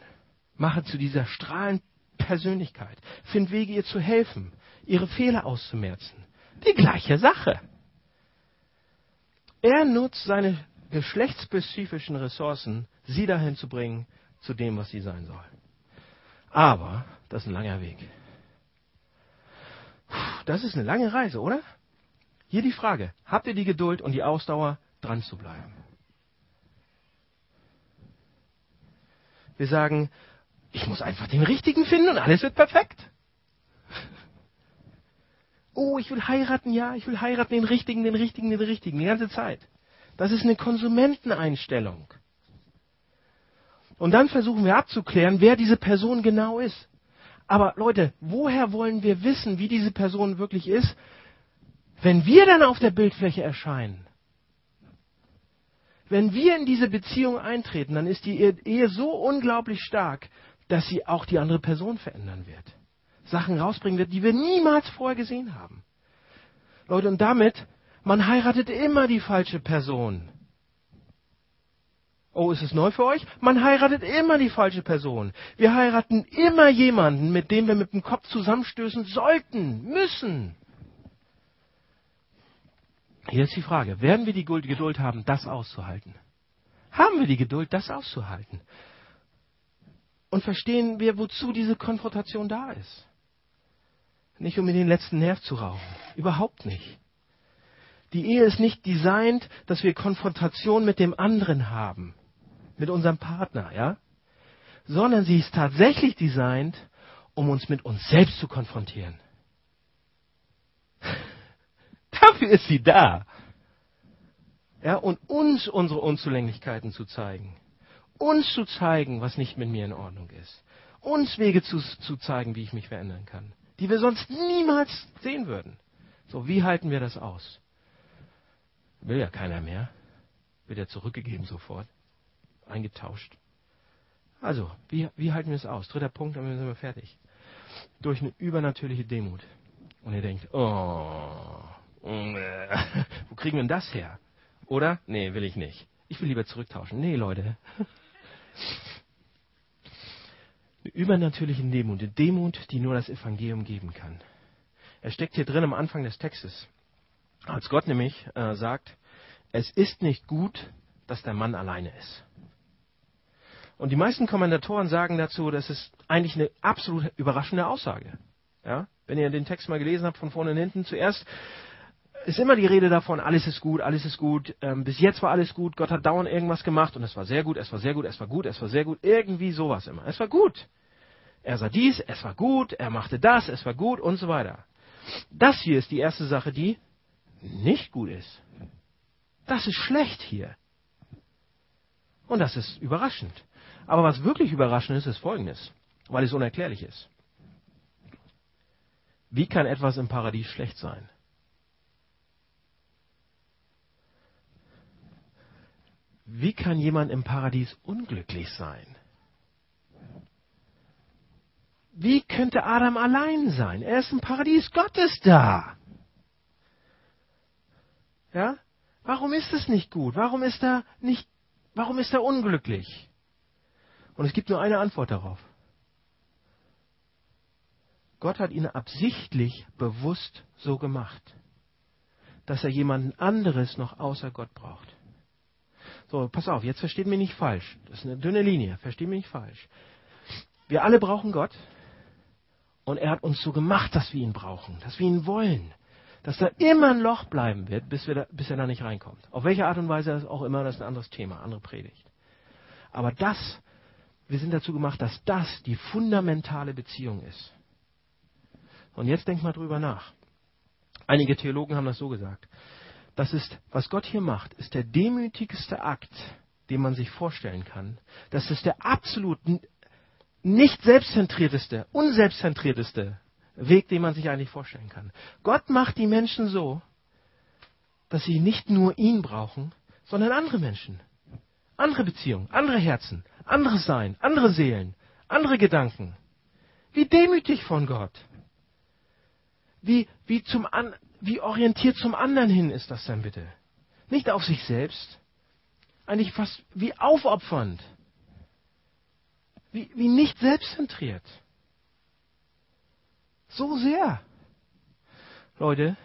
Mache zu dieser strahlenden Persönlichkeit. Find Wege, ihr zu helfen, ihre Fehler auszumerzen. Die gleiche Sache. Er nutzt seine geschlechtsspezifischen Ressourcen, sie dahin zu bringen, zu dem, was sie sein soll. Aber das ist ein langer Weg. Das ist eine lange Reise, oder? Hier die Frage, habt ihr die Geduld und die Ausdauer, dran zu bleiben? Wir sagen, ich muss einfach den richtigen finden und alles wird perfekt. Oh, ich will heiraten, ja, ich will heiraten, den richtigen, den richtigen, den richtigen, die ganze Zeit. Das ist eine Konsumenteneinstellung. Und dann versuchen wir abzuklären, wer diese Person genau ist. Aber Leute, woher wollen wir wissen, wie diese Person wirklich ist, wenn wir dann auf der Bildfläche erscheinen? Wenn wir in diese Beziehung eintreten, dann ist die Ehe so unglaublich stark, dass sie auch die andere Person verändern wird. Sachen rausbringen wird, die wir niemals vorher gesehen haben. Leute, und damit man heiratet immer die falsche Person. Oh, ist es neu für euch? Man heiratet immer die falsche Person. Wir heiraten immer jemanden, mit dem wir mit dem Kopf zusammenstößen sollten, müssen. Hier ist die Frage, werden wir die Geduld haben, das auszuhalten? Haben wir die Geduld, das auszuhalten? Und verstehen wir, wozu diese Konfrontation da ist? Nicht um in den letzten Nerv zu rauchen. Überhaupt nicht. Die Ehe ist nicht designt, dass wir Konfrontation mit dem anderen haben, mit unserem Partner, ja? Sondern sie ist tatsächlich designt, um uns mit uns selbst zu konfrontieren. [LAUGHS] Dafür ist sie da. Ja, und uns unsere Unzulänglichkeiten zu zeigen. Uns zu zeigen, was nicht mit mir in Ordnung ist. Uns Wege zu, zu zeigen, wie ich mich verändern kann. Die wir sonst niemals sehen würden. So, wie halten wir das aus? Will ja keiner mehr. Wird ja zurückgegeben sofort. Eingetauscht. Also, wie, wie halten wir es aus? Dritter Punkt, dann sind wir fertig. Durch eine übernatürliche Demut. Und ihr denkt, oh, äh, [LAUGHS] wo kriegen wir denn das her? Oder? Nee, will ich nicht. Ich will lieber zurücktauschen. Nee, Leute. Eine übernatürliche Demut. Eine Demut, die nur das Evangelium geben kann. Er steckt hier drin am Anfang des Textes. Als Gott nämlich äh, sagt, es ist nicht gut, dass der Mann alleine ist. Und die meisten Kommentatoren sagen dazu, das ist eigentlich eine absolut überraschende Aussage. Ja? Wenn ihr den Text mal gelesen habt, von vorne und hinten, zuerst ist immer die Rede davon, alles ist gut, alles ist gut, ähm, bis jetzt war alles gut, Gott hat dauernd irgendwas gemacht und es war sehr gut, es war sehr gut, es war gut, es war sehr gut, irgendwie sowas immer. Es war gut. Er sah dies, es war gut, er machte das, es war gut und so weiter. Das hier ist die erste Sache, die nicht gut ist. Das ist schlecht hier. Und das ist überraschend. Aber was wirklich überraschend ist, ist Folgendes, weil es unerklärlich ist. Wie kann etwas im Paradies schlecht sein? Wie kann jemand im Paradies unglücklich sein? Wie könnte Adam allein sein? Er ist im Paradies Gottes da. Ja? Warum ist es nicht gut? Warum ist er nicht, warum ist er unglücklich? Und es gibt nur eine Antwort darauf. Gott hat ihn absichtlich bewusst so gemacht, dass er jemanden anderes noch außer Gott braucht. So, pass auf, jetzt versteht mich nicht falsch. Das ist eine dünne Linie, versteht mich nicht falsch. Wir alle brauchen Gott und er hat uns so gemacht, dass wir ihn brauchen, dass wir ihn wollen dass da immer ein Loch bleiben wird, bis, wir da, bis er da nicht reinkommt. Auf welche Art und Weise auch immer, das ist ein anderes Thema, andere Predigt. Aber das, wir sind dazu gemacht, dass das die fundamentale Beziehung ist. Und jetzt denkt mal drüber nach. Einige Theologen haben das so gesagt. Das ist, was Gott hier macht, ist der demütigste Akt, den man sich vorstellen kann. Das ist der absolut nicht selbstzentrierteste, unselbstzentrierteste Weg, den man sich eigentlich vorstellen kann. Gott macht die Menschen so, dass sie nicht nur ihn brauchen, sondern andere Menschen, andere Beziehungen, andere Herzen, anderes Sein, andere Seelen, andere Gedanken. Wie demütig von Gott. Wie, wie, zum An, wie orientiert zum anderen hin ist das denn bitte? Nicht auf sich selbst. Eigentlich fast wie aufopfernd. Wie, wie nicht selbstzentriert. So sehr. Leute,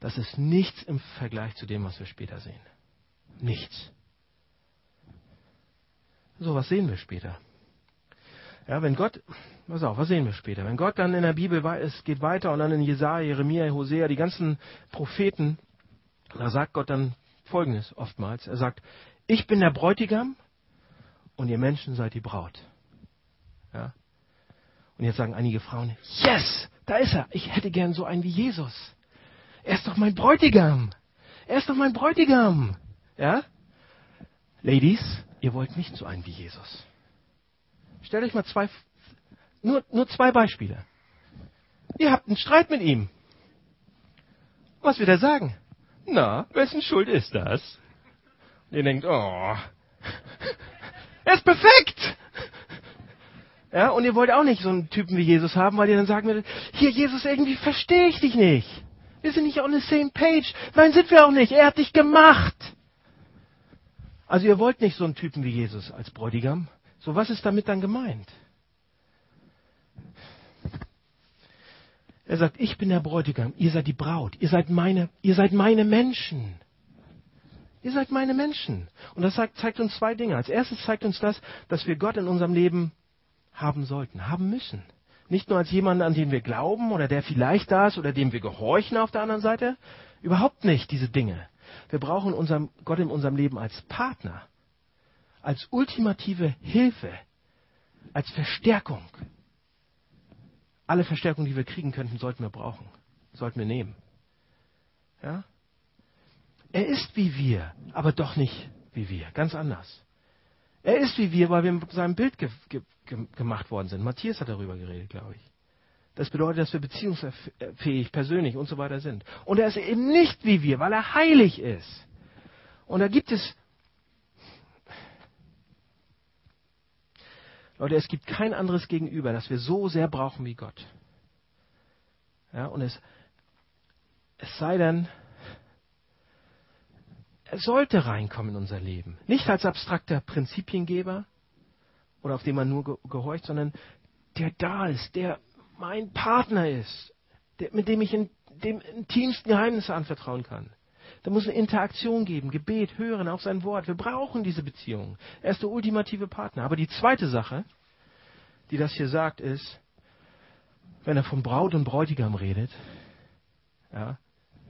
das ist nichts im Vergleich zu dem, was wir später sehen. Nichts. So, was sehen wir später? Ja, wenn Gott, pass auf, was sehen wir später? Wenn Gott dann in der Bibel, es geht weiter und dann in Jesaja, Jeremia, Hosea, die ganzen Propheten, da sagt Gott dann Folgendes oftmals. Er sagt, ich bin der Bräutigam und ihr Menschen seid die Braut. Ja? Und jetzt sagen einige Frauen, yes, da ist er. Ich hätte gern so einen wie Jesus. Er ist doch mein Bräutigam. Er ist doch mein Bräutigam. Ja? Ladies, ihr wollt nicht so einen wie Jesus. Stellt euch mal zwei, nur, nur zwei Beispiele. Ihr habt einen Streit mit ihm. Was wird er sagen? Na, wessen Schuld ist das? Und ihr denkt, oh, er ist perfekt! Ja, und ihr wollt auch nicht so einen Typen wie Jesus haben, weil ihr dann sagen würdet, hier Jesus, irgendwie verstehe ich dich nicht. Wir sind nicht on the same page. Nein, sind wir auch nicht. Er hat dich gemacht. Also ihr wollt nicht so einen Typen wie Jesus als Bräutigam. So, was ist damit dann gemeint? Er sagt, ich bin der Bräutigam, ihr seid die Braut, ihr seid meine, ihr seid meine Menschen. Ihr seid meine Menschen. Und das zeigt, zeigt uns zwei Dinge. Als erstes zeigt uns das, dass wir Gott in unserem Leben haben sollten, haben müssen. Nicht nur als jemanden, an den wir glauben oder der vielleicht da ist oder dem wir gehorchen auf der anderen Seite. Überhaupt nicht diese Dinge. Wir brauchen unserem, Gott in unserem Leben als Partner, als ultimative Hilfe, als Verstärkung. Alle Verstärkung, die wir kriegen könnten, sollten wir brauchen, sollten wir nehmen. Ja? Er ist wie wir, aber doch nicht wie wir, ganz anders. Er ist wie wir, weil wir mit seinem Bild ge ge gemacht worden sind. Matthias hat darüber geredet, glaube ich. Das bedeutet, dass wir beziehungsfähig, persönlich und so weiter sind. Und er ist eben nicht wie wir, weil er heilig ist. Und da gibt es. Leute, es gibt kein anderes Gegenüber, das wir so sehr brauchen wie Gott. Ja, und es, es sei denn, er sollte reinkommen in unser Leben. Nicht als abstrakter Prinzipiengeber oder auf den man nur gehorcht, sondern der da ist, der mein Partner ist, der, mit dem ich in dem intimsten Geheimnisse anvertrauen kann. Da muss eine Interaktion geben, Gebet, Hören auf sein Wort. Wir brauchen diese Beziehung. Er ist der ultimative Partner. Aber die zweite Sache, die das hier sagt, ist, wenn er von Braut und Bräutigam redet, ja,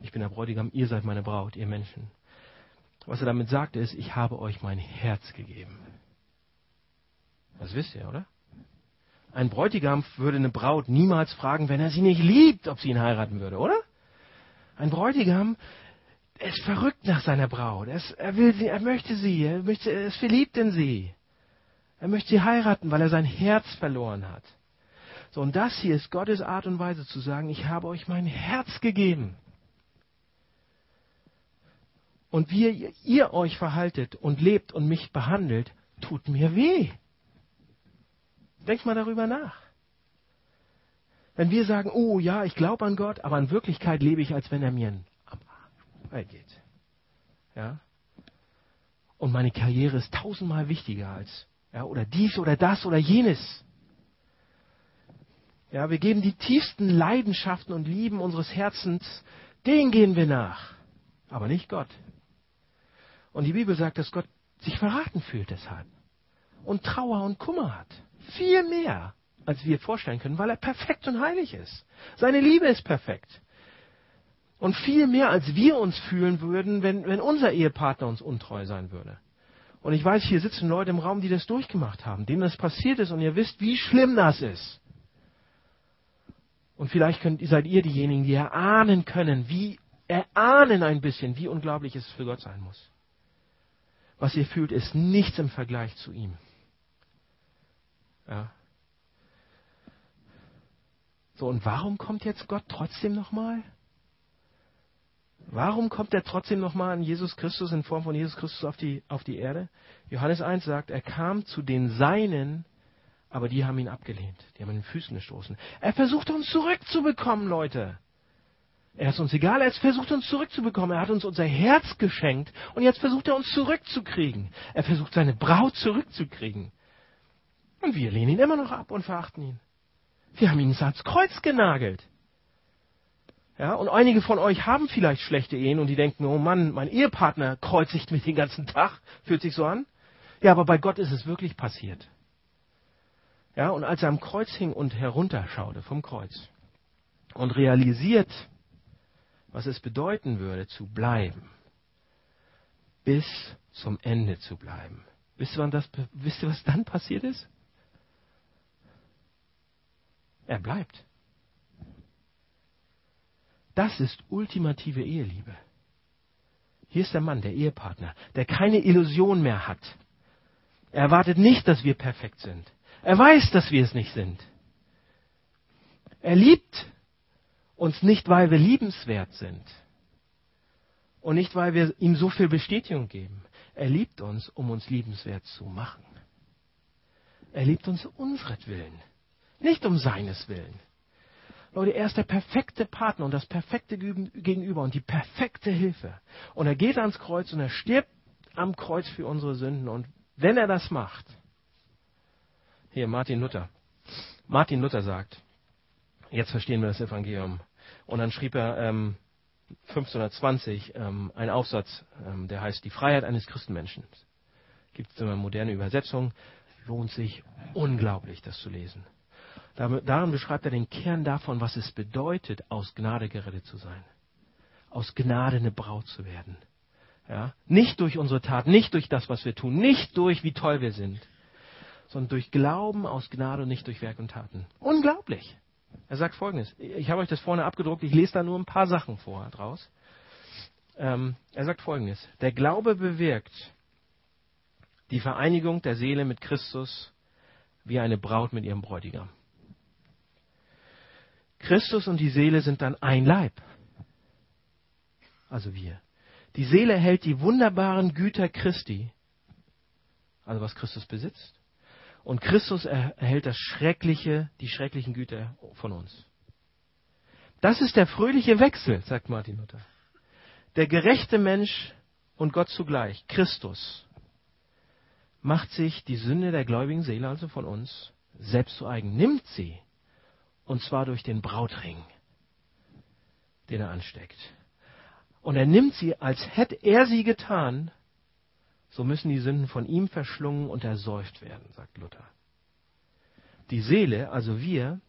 ich bin der Bräutigam, ihr seid meine Braut, ihr Menschen. Was er damit sagt, ist, ich habe euch mein Herz gegeben. Das wisst ihr, oder? Ein Bräutigam würde eine Braut niemals fragen, wenn er sie nicht liebt, ob sie ihn heiraten würde, oder? Ein Bräutigam ist verrückt nach seiner Braut. Er, ist, er will sie, er möchte sie, er, möchte, er ist verliebt in sie. Er möchte sie heiraten, weil er sein Herz verloren hat. So, und das hier ist Gottes Art und Weise zu sagen, ich habe euch mein Herz gegeben. Und wie ihr euch verhaltet und lebt und mich behandelt, tut mir weh. Denkt mal darüber nach. Wenn wir sagen, oh ja, ich glaube an Gott, aber in Wirklichkeit lebe ich, als wenn er mir am Arsch geht. Ja? Und meine Karriere ist tausendmal wichtiger als, ja, oder dies oder das oder jenes. Ja, wir geben die tiefsten Leidenschaften und Lieben unseres Herzens, denen gehen wir nach, aber nicht Gott. Und die Bibel sagt, dass Gott sich verraten fühlt deshalb. Und Trauer und Kummer hat. Viel mehr, als wir vorstellen können, weil er perfekt und heilig ist. Seine Liebe ist perfekt. Und viel mehr, als wir uns fühlen würden, wenn, wenn unser Ehepartner uns untreu sein würde. Und ich weiß, hier sitzen Leute im Raum, die das durchgemacht haben, denen das passiert ist und ihr wisst, wie schlimm das ist. Und vielleicht könnt, seid ihr diejenigen, die erahnen können, wie erahnen ein bisschen, wie unglaublich es für Gott sein muss. Was ihr fühlt, ist nichts im Vergleich zu ihm. Ja. So, und warum kommt jetzt Gott trotzdem nochmal? Warum kommt er trotzdem nochmal an Jesus Christus in Form von Jesus Christus auf die, auf die Erde? Johannes 1 sagt, er kam zu den Seinen, aber die haben ihn abgelehnt. Die haben ihn in den Füßen gestoßen. Er versucht uns zurückzubekommen, Leute. Er ist uns egal, er versucht uns zurückzubekommen. Er hat uns unser Herz geschenkt und jetzt versucht er uns zurückzukriegen. Er versucht seine Braut zurückzukriegen. Und wir lehnen ihn immer noch ab und verachten ihn. Wir haben ihn ans Kreuz genagelt. Ja, und einige von euch haben vielleicht schlechte Ehen und die denken, oh Mann, mein Ehepartner kreuzigt mich den ganzen Tag. Fühlt sich so an. Ja, aber bei Gott ist es wirklich passiert. Ja, und als er am Kreuz hing und herunterschaute vom Kreuz und realisiert, was es bedeuten würde, zu bleiben, bis zum Ende zu bleiben. Wisst ihr, das, wisst ihr was dann passiert ist? Er bleibt. Das ist ultimative Eheliebe. Hier ist der Mann, der Ehepartner, der keine Illusion mehr hat. Er erwartet nicht, dass wir perfekt sind. Er weiß, dass wir es nicht sind. Er liebt uns nicht, weil wir liebenswert sind und nicht, weil wir ihm so viel Bestätigung geben. Er liebt uns, um uns liebenswert zu machen. Er liebt uns um unseretwillen, nicht um seines Willen. Leute, er ist der perfekte Partner und das perfekte Gegenüber und die perfekte Hilfe. Und er geht ans Kreuz und er stirbt am Kreuz für unsere Sünden. Und wenn er das macht, hier, Martin Luther. Martin Luther sagt, jetzt verstehen wir das Evangelium. Und dann schrieb er ähm, 1520 ähm, einen Aufsatz, ähm, der heißt Die Freiheit eines Christenmenschen. Gibt es eine moderne Übersetzung. Lohnt sich unglaublich, das zu lesen. Darin beschreibt er den Kern davon, was es bedeutet, aus Gnade gerettet zu sein. Aus Gnade eine Braut zu werden. Ja? Nicht durch unsere Tat, nicht durch das, was wir tun, nicht durch, wie toll wir sind, sondern durch Glauben aus Gnade und nicht durch Werk und Taten. Unglaublich. Er sagt folgendes. Ich habe euch das vorne abgedruckt, ich lese da nur ein paar Sachen vor draus. Ähm, er sagt folgendes. Der Glaube bewirkt die Vereinigung der Seele mit Christus wie eine Braut mit ihrem Bräutigam. Christus und die Seele sind dann ein Leib. Also wir. Die Seele hält die wunderbaren Güter Christi, also was Christus besitzt, und Christus erhält das Schreckliche, die schrecklichen Güter von uns. Das ist der fröhliche Wechsel, sagt Martin Luther. Der gerechte Mensch und Gott zugleich, Christus, macht sich die Sünde der gläubigen Seele, also von uns, selbst zu eigen, nimmt sie, und zwar durch den Brautring, den er ansteckt. Und er nimmt sie, als hätte er sie getan, so müssen die Sünden von ihm verschlungen und ersäuft werden, sagt Luther. Die Seele, also wir,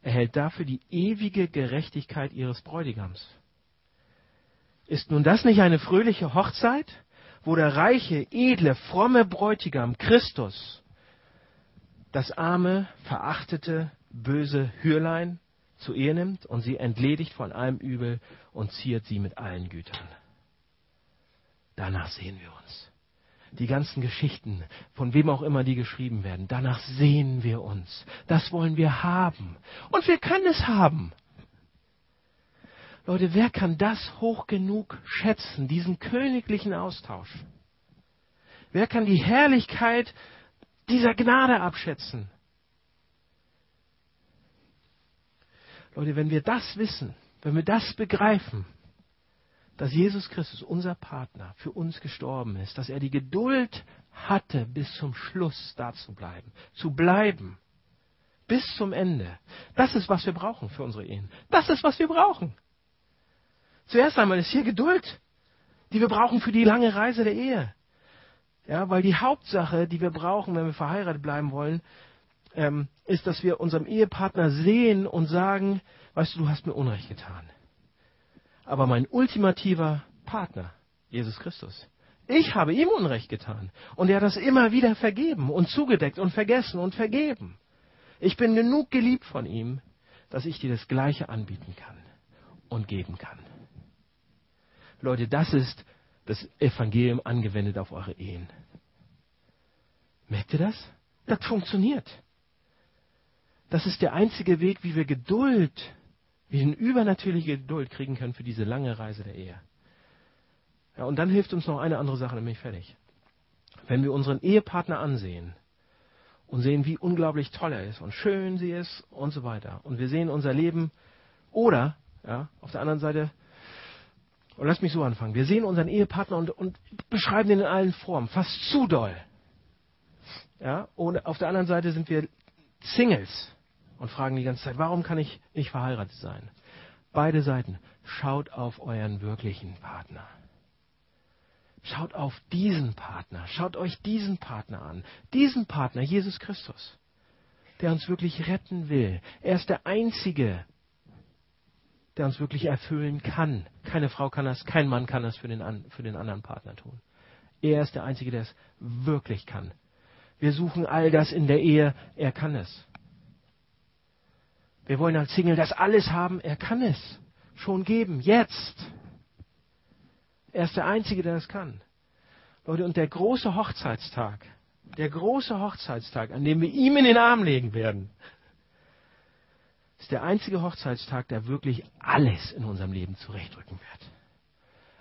erhält dafür die ewige Gerechtigkeit ihres Bräutigams. Ist nun das nicht eine fröhliche Hochzeit, wo der reiche, edle, fromme Bräutigam Christus das arme, verachtete, böse Hürlein zu Ehe nimmt und sie entledigt von allem Übel und ziert sie mit allen Gütern? Danach sehen wir uns. Die ganzen Geschichten, von wem auch immer die geschrieben werden, danach sehen wir uns. Das wollen wir haben. Und wir können es haben. Leute, wer kann das hoch genug schätzen, diesen königlichen Austausch? Wer kann die Herrlichkeit dieser Gnade abschätzen? Leute, wenn wir das wissen, wenn wir das begreifen, dass Jesus Christus, unser Partner, für uns gestorben ist, dass er die Geduld hatte, bis zum Schluss da zu bleiben, zu bleiben, bis zum Ende. Das ist, was wir brauchen für unsere Ehen. Das ist, was wir brauchen. Zuerst einmal ist hier Geduld, die wir brauchen für die lange Reise der Ehe. Ja, weil die Hauptsache, die wir brauchen, wenn wir verheiratet bleiben wollen, ähm, ist, dass wir unserem Ehepartner sehen und sagen, weißt du, du hast mir Unrecht getan aber mein ultimativer Partner, Jesus Christus. Ich habe ihm Unrecht getan. Und er hat das immer wieder vergeben und zugedeckt und vergessen und vergeben. Ich bin genug geliebt von ihm, dass ich dir das Gleiche anbieten kann und geben kann. Leute, das ist das Evangelium angewendet auf eure Ehen. Merkt ihr das? Das funktioniert. Das ist der einzige Weg, wie wir Geduld, wie wir eine übernatürliche Geduld kriegen können für diese lange Reise der Ehe. Ja, und dann hilft uns noch eine andere Sache, nämlich fertig. Wenn wir unseren Ehepartner ansehen und sehen, wie unglaublich toll er ist und schön sie ist und so weiter, und wir sehen unser Leben oder, ja, auf der anderen Seite, und lass mich so anfangen, wir sehen unseren Ehepartner und, und beschreiben ihn in allen Formen, fast zu doll. Ja, und auf der anderen Seite sind wir Singles und fragen die ganze Zeit, warum kann ich nicht verheiratet sein? Beide Seiten. Schaut auf euren wirklichen Partner. Schaut auf diesen Partner. Schaut euch diesen Partner an. Diesen Partner, Jesus Christus, der uns wirklich retten will. Er ist der Einzige, der uns wirklich erfüllen kann. Keine Frau kann das, kein Mann kann das für den, für den anderen Partner tun. Er ist der Einzige, der es wirklich kann. Wir suchen all das in der Ehe. Er kann es. Wir wollen als Single das alles haben. Er kann es schon geben. Jetzt. Er ist der Einzige, der das kann. Leute, und der große Hochzeitstag, der große Hochzeitstag, an dem wir ihm in den Arm legen werden, ist der einzige Hochzeitstag, der wirklich alles in unserem Leben zurechtrücken wird.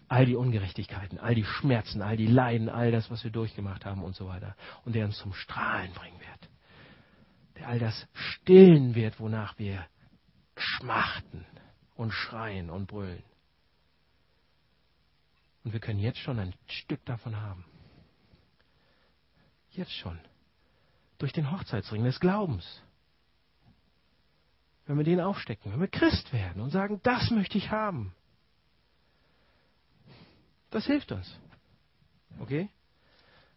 All die Ungerechtigkeiten, all die Schmerzen, all die Leiden, all das, was wir durchgemacht haben und so weiter. Und der uns zum Strahlen bringen wird. All das stillen wird, wonach wir schmachten und schreien und brüllen. Und wir können jetzt schon ein Stück davon haben. Jetzt schon. Durch den Hochzeitsring des Glaubens. Wenn wir den aufstecken, wenn wir Christ werden und sagen, das möchte ich haben. Das hilft uns. Okay?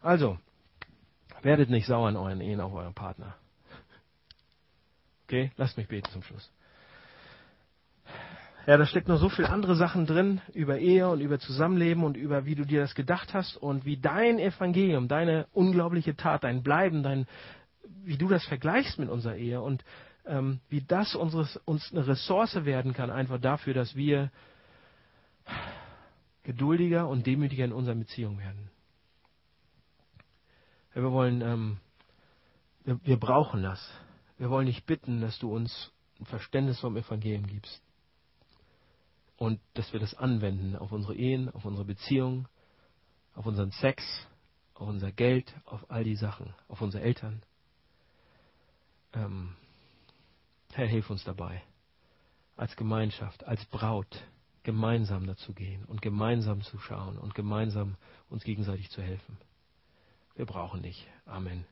Also, werdet nicht sauer in euren Ehen auf euren Partner. Okay? Lasst mich beten zum Schluss. Ja, da steckt noch so viel andere Sachen drin über Ehe und über Zusammenleben und über wie du dir das gedacht hast und wie dein Evangelium, deine unglaubliche Tat, dein Bleiben, dein, wie du das vergleichst mit unserer Ehe und ähm, wie das unseres, uns eine Ressource werden kann, einfach dafür, dass wir geduldiger und demütiger in unseren Beziehungen werden. Ja, wir wollen, ähm, wir, wir brauchen das. Wir wollen dich bitten, dass du uns ein Verständnis vom Evangelium gibst und dass wir das anwenden auf unsere Ehen, auf unsere Beziehungen, auf unseren Sex, auf unser Geld, auf all die Sachen, auf unsere Eltern. Ähm, Herr, hilf uns dabei, als Gemeinschaft, als Braut gemeinsam dazu gehen und gemeinsam zu schauen und gemeinsam uns gegenseitig zu helfen. Wir brauchen dich. Amen.